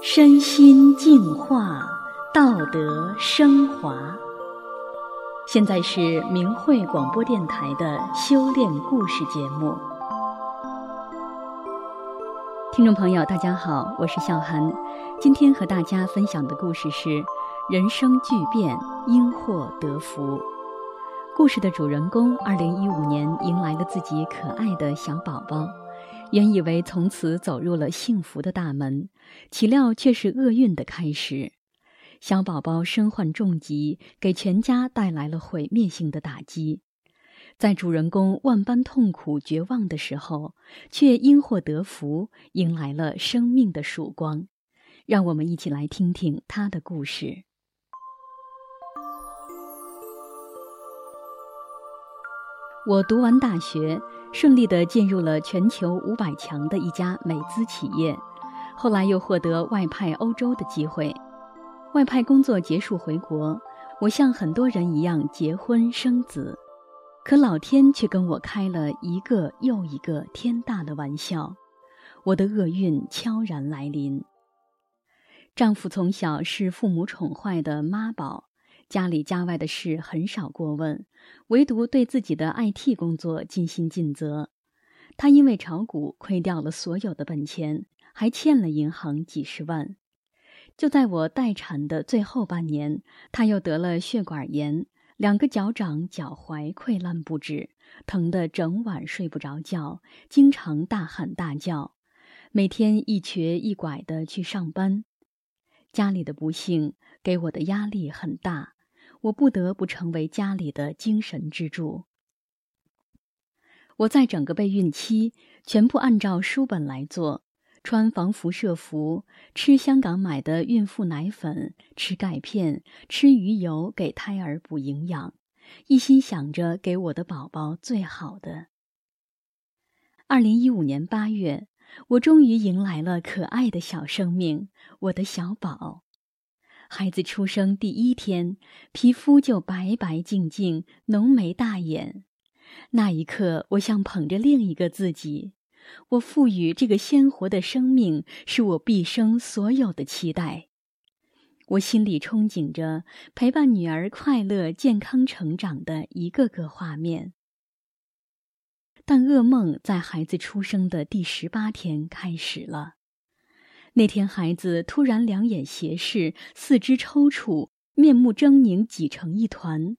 身心净化，道德升华。现在是明慧广播电台的修炼故事节目。听众朋友，大家好，我是笑涵。今天和大家分享的故事是：人生巨变，因祸得福。故事的主人公，二零一五年迎来了自己可爱的小宝宝，原以为从此走入了幸福的大门，岂料却是厄运的开始。小宝宝身患重疾，给全家带来了毁灭性的打击。在主人公万般痛苦、绝望的时候，却因祸得福，迎来了生命的曙光。让我们一起来听听他的故事。我读完大学，顺利地进入了全球五百强的一家美资企业，后来又获得外派欧洲的机会。外派工作结束回国，我像很多人一样结婚生子，可老天却跟我开了一个又一个天大的玩笑，我的厄运悄然来临。丈夫从小是父母宠坏的妈宝，家里家外的事很少过问，唯独对自己的 IT 工作尽心尽责。他因为炒股亏掉了所有的本钱，还欠了银行几十万。就在我待产的最后半年，他又得了血管炎，两个脚掌、脚踝溃烂不止，疼得整晚睡不着觉，经常大喊大叫，每天一瘸一拐地去上班。家里的不幸给我的压力很大，我不得不成为家里的精神支柱。我在整个备孕期全部按照书本来做。穿防辐射服，吃香港买的孕妇奶粉，吃钙片，吃鱼油，给胎儿补营养，一心想着给我的宝宝最好的。二零一五年八月，我终于迎来了可爱的小生命，我的小宝。孩子出生第一天，皮肤就白白净净，浓眉大眼，那一刻，我像捧着另一个自己。我赋予这个鲜活的生命，是我毕生所有的期待。我心里憧憬着陪伴女儿快乐健康成长的一个个画面。但噩梦在孩子出生的第十八天开始了。那天，孩子突然两眼斜视，四肢抽搐，面目狰狞，挤成一团。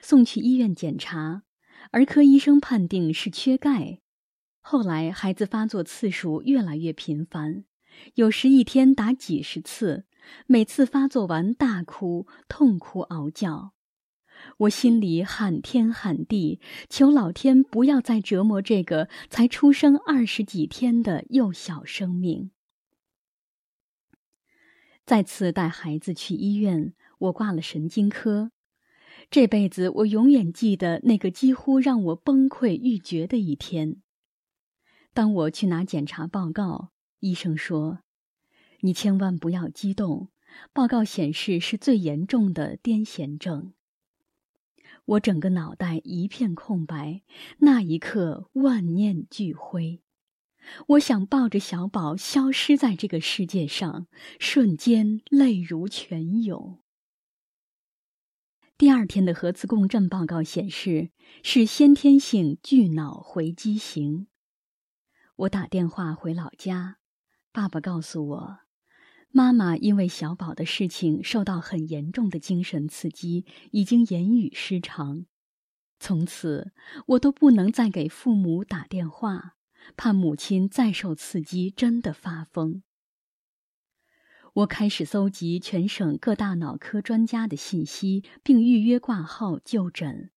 送去医院检查，儿科医生判定是缺钙。后来，孩子发作次数越来越频繁，有时一天打几十次，每次发作完大哭、痛哭、嗷叫。我心里喊天喊地，求老天不要再折磨这个才出生二十几天的幼小生命。再次带孩子去医院，我挂了神经科。这辈子我永远记得那个几乎让我崩溃欲绝的一天。当我去拿检查报告，医生说：“你千万不要激动，报告显示是最严重的癫痫症。”我整个脑袋一片空白，那一刻万念俱灰。我想抱着小宝消失在这个世界上，瞬间泪如泉涌。第二天的核磁共振报告显示是先天性巨脑回畸形。我打电话回老家，爸爸告诉我，妈妈因为小宝的事情受到很严重的精神刺激，已经言语失常。从此，我都不能再给父母打电话，怕母亲再受刺激真的发疯。我开始搜集全省各大脑科专家的信息，并预约挂号就诊。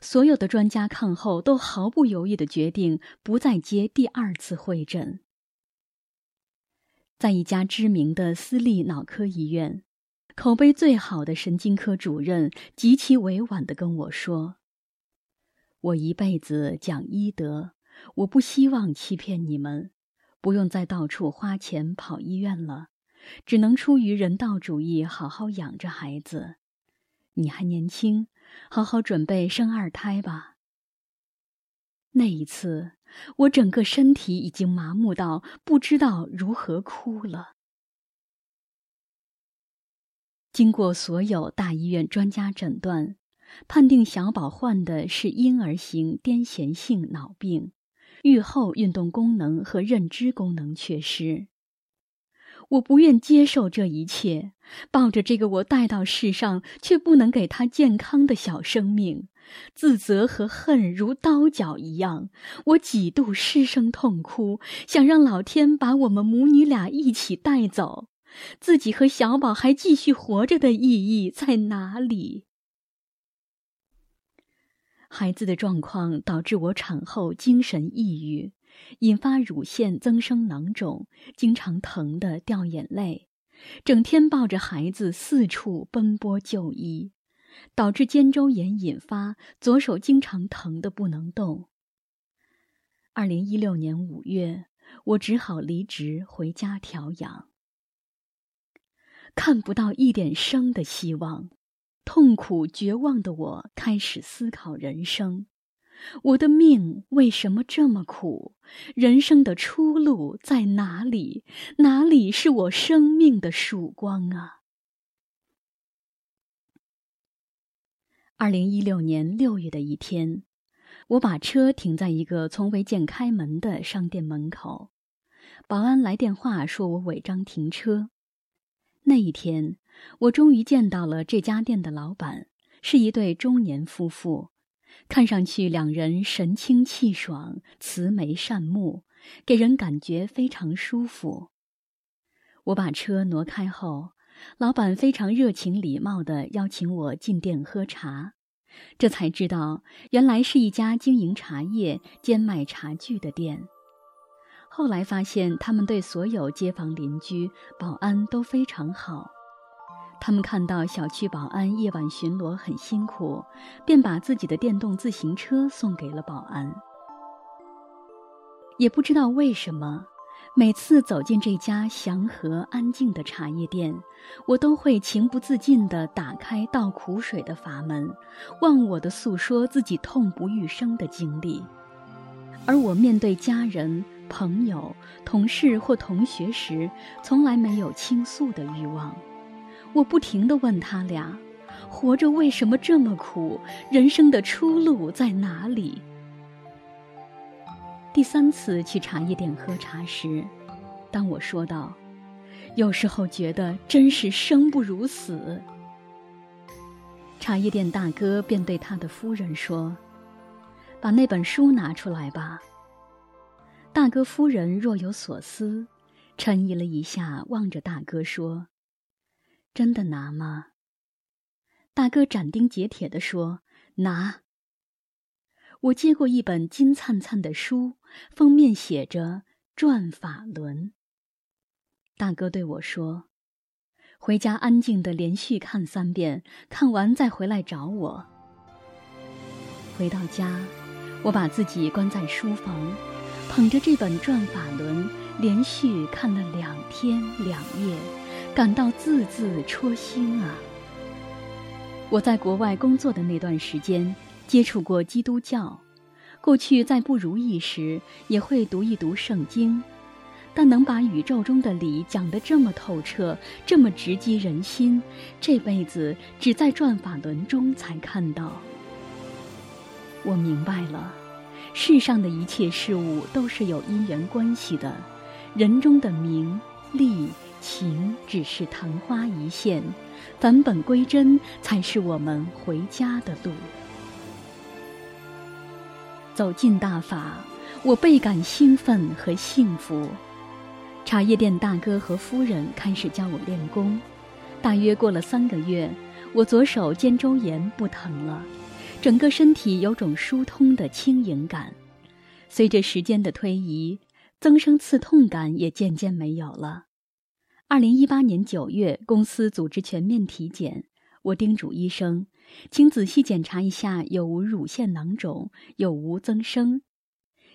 所有的专家看后都毫不犹豫地决定不再接第二次会诊。在一家知名的私立脑科医院，口碑最好的神经科主任极其委婉地跟我说：“我一辈子讲医德，我不希望欺骗你们，不用再到处花钱跑医院了，只能出于人道主义，好好养着孩子。你还年轻。”好好准备生二胎吧。那一次，我整个身体已经麻木到不知道如何哭了。经过所有大医院专家诊断，判定小宝患的是婴儿型癫痫性脑病，愈后运动功能和认知功能缺失。我不愿接受这一切，抱着这个我带到世上却不能给他健康的小生命，自责和恨如刀绞一样。我几度失声痛哭，想让老天把我们母女俩一起带走。自己和小宝还继续活着的意义在哪里？孩子的状况导致我产后精神抑郁。引发乳腺增生囊肿，经常疼得掉眼泪，整天抱着孩子四处奔波就医，导致肩周炎引发，左手经常疼得不能动。二零一六年五月，我只好离职回家调养。看不到一点生的希望，痛苦绝望的我开始思考人生。我的命为什么这么苦？人生的出路在哪里？哪里是我生命的曙光啊？二零一六年六月的一天，我把车停在一个从未见开门的商店门口，保安来电话说我违章停车。那一天，我终于见到了这家店的老板，是一对中年夫妇。看上去两人神清气爽、慈眉善目，给人感觉非常舒服。我把车挪开后，老板非常热情礼貌地邀请我进店喝茶，这才知道原来是一家经营茶叶兼卖茶具的店。后来发现他们对所有街坊邻居、保安都非常好。他们看到小区保安夜晚巡逻很辛苦，便把自己的电动自行车送给了保安。也不知道为什么，每次走进这家祥和安静的茶叶店，我都会情不自禁地打开倒苦水的阀门，忘我地诉说自己痛不欲生的经历。而我面对家人、朋友、同事或同学时，从来没有倾诉的欲望。我不停地问他俩：“活着为什么这么苦？人生的出路在哪里？”第三次去茶叶店喝茶时，当我说道：“有时候觉得真是生不如死。”茶叶店大哥便对他的夫人说：“把那本书拿出来吧。”大哥夫人若有所思，沉吟了一下，望着大哥说。真的拿吗？大哥斩钉截铁地说：“拿。”我接过一本金灿灿的书，封面写着《转法轮》。大哥对我说：“回家安静的连续看三遍，看完再回来找我。”回到家，我把自己关在书房，捧着这本《转法轮》，连续看了两天两夜。感到字字戳心啊！我在国外工作的那段时间，接触过基督教，过去在不如意时也会读一读圣经，但能把宇宙中的理讲得这么透彻，这么直击人心，这辈子只在转法轮中才看到。我明白了，世上的一切事物都是有因缘关系的，人中的名利。情只是昙花一现，返本归真才是我们回家的路。走进大法，我倍感兴奋和幸福。茶叶店大哥和夫人开始教我练功，大约过了三个月，我左手肩周炎不疼了，整个身体有种疏通的轻盈感。随着时间的推移，增生刺痛感也渐渐没有了。二零一八年九月，公司组织全面体检，我叮嘱医生，请仔细检查一下有无乳腺囊肿，有无增生。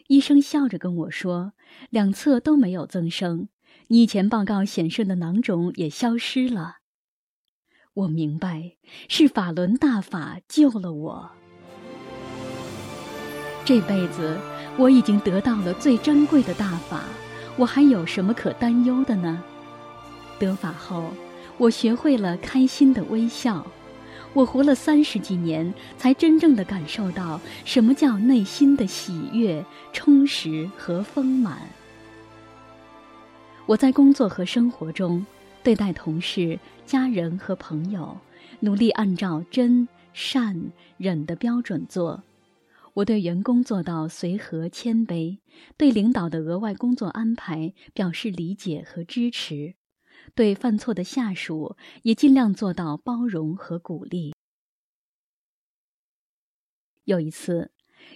医生笑着跟我说，两侧都没有增生，你以前报告显示的囊肿也消失了。我明白，是法轮大法救了我。这辈子，我已经得到了最珍贵的大法，我还有什么可担忧的呢？得法后，我学会了开心的微笑。我活了三十几年，才真正的感受到什么叫内心的喜悦、充实和丰满。我在工作和生活中，对待同事、家人和朋友，努力按照真、善、忍的标准做。我对员工做到随和谦卑，对领导的额外工作安排表示理解和支持，对犯错的下属也尽量做到包容和鼓励。有一次，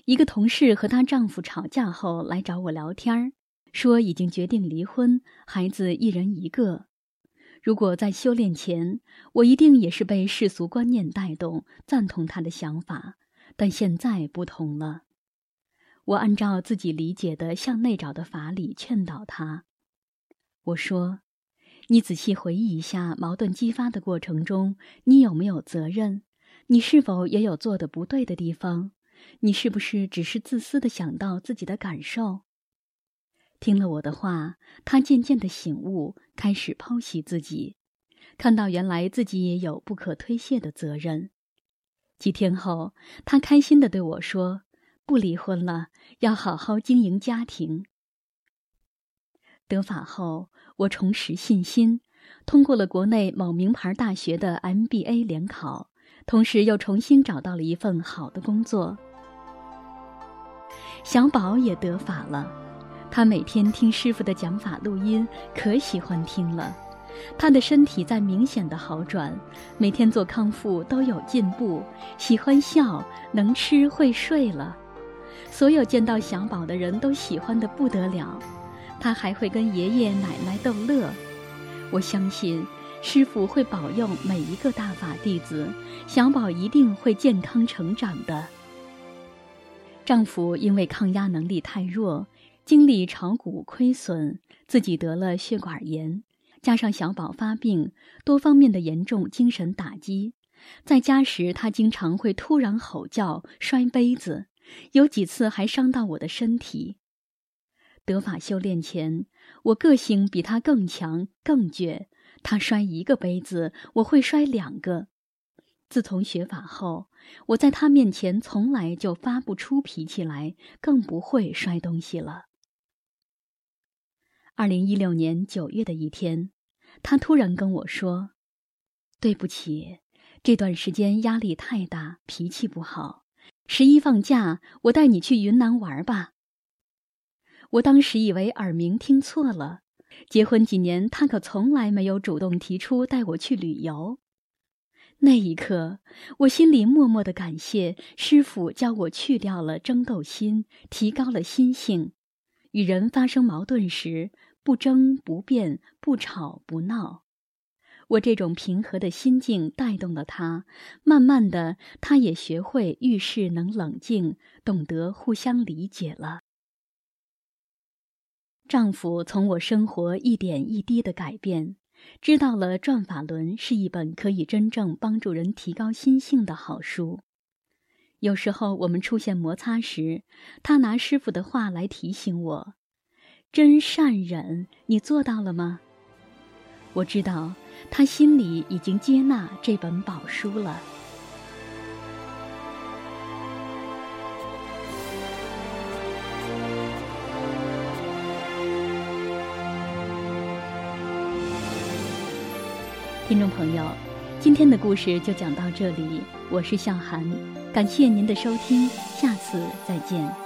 一个同事和她丈夫吵架后来找我聊天，说已经决定离婚，孩子一人一个。如果在修炼前，我一定也是被世俗观念带动，赞同她的想法。但现在不同了，我按照自己理解的向内找的法理劝导他。我说：“你仔细回忆一下矛盾激发的过程中，你有没有责任？你是否也有做得不对的地方？你是不是只是自私的想到自己的感受？”听了我的话，他渐渐的醒悟，开始剖析自己，看到原来自己也有不可推卸的责任。几天后，他开心地对我说：“不离婚了，要好好经营家庭。”得法后，我重拾信心，通过了国内某名牌大学的 MBA 联考，同时又重新找到了一份好的工作。小宝也得法了，他每天听师傅的讲法录音，可喜欢听了。他的身体在明显的好转，每天做康复都有进步，喜欢笑，能吃会睡了。所有见到小宝的人都喜欢得不得了，他还会跟爷爷奶奶逗乐。我相信师傅会保佑每一个大法弟子，小宝一定会健康成长的。丈夫因为抗压能力太弱，经历炒股亏损，自己得了血管炎。加上小宝发病，多方面的严重精神打击，在家时他经常会突然吼叫、摔杯子，有几次还伤到我的身体。得法修炼前，我个性比他更强、更倔，他摔一个杯子，我会摔两个。自从学法后，我在他面前从来就发不出脾气来，更不会摔东西了。二零一六年九月的一天，他突然跟我说：“对不起，这段时间压力太大，脾气不好。十一放假，我带你去云南玩吧。”我当时以为耳鸣听错了，结婚几年，他可从来没有主动提出带我去旅游。那一刻，我心里默默的感谢师傅教我去掉了争斗心，提高了心性。与人发生矛盾时，不争不辩，不吵不闹。我这种平和的心境带动了他，慢慢的，他也学会遇事能冷静，懂得互相理解了。丈夫从我生活一点一滴的改变，知道了《转法轮》是一本可以真正帮助人提高心性的好书。有时候我们出现摩擦时，他拿师傅的话来提醒我：“真善忍，你做到了吗？”我知道他心里已经接纳这本宝书了。听众朋友，今天的故事就讲到这里，我是向涵。感谢您的收听，下次再见。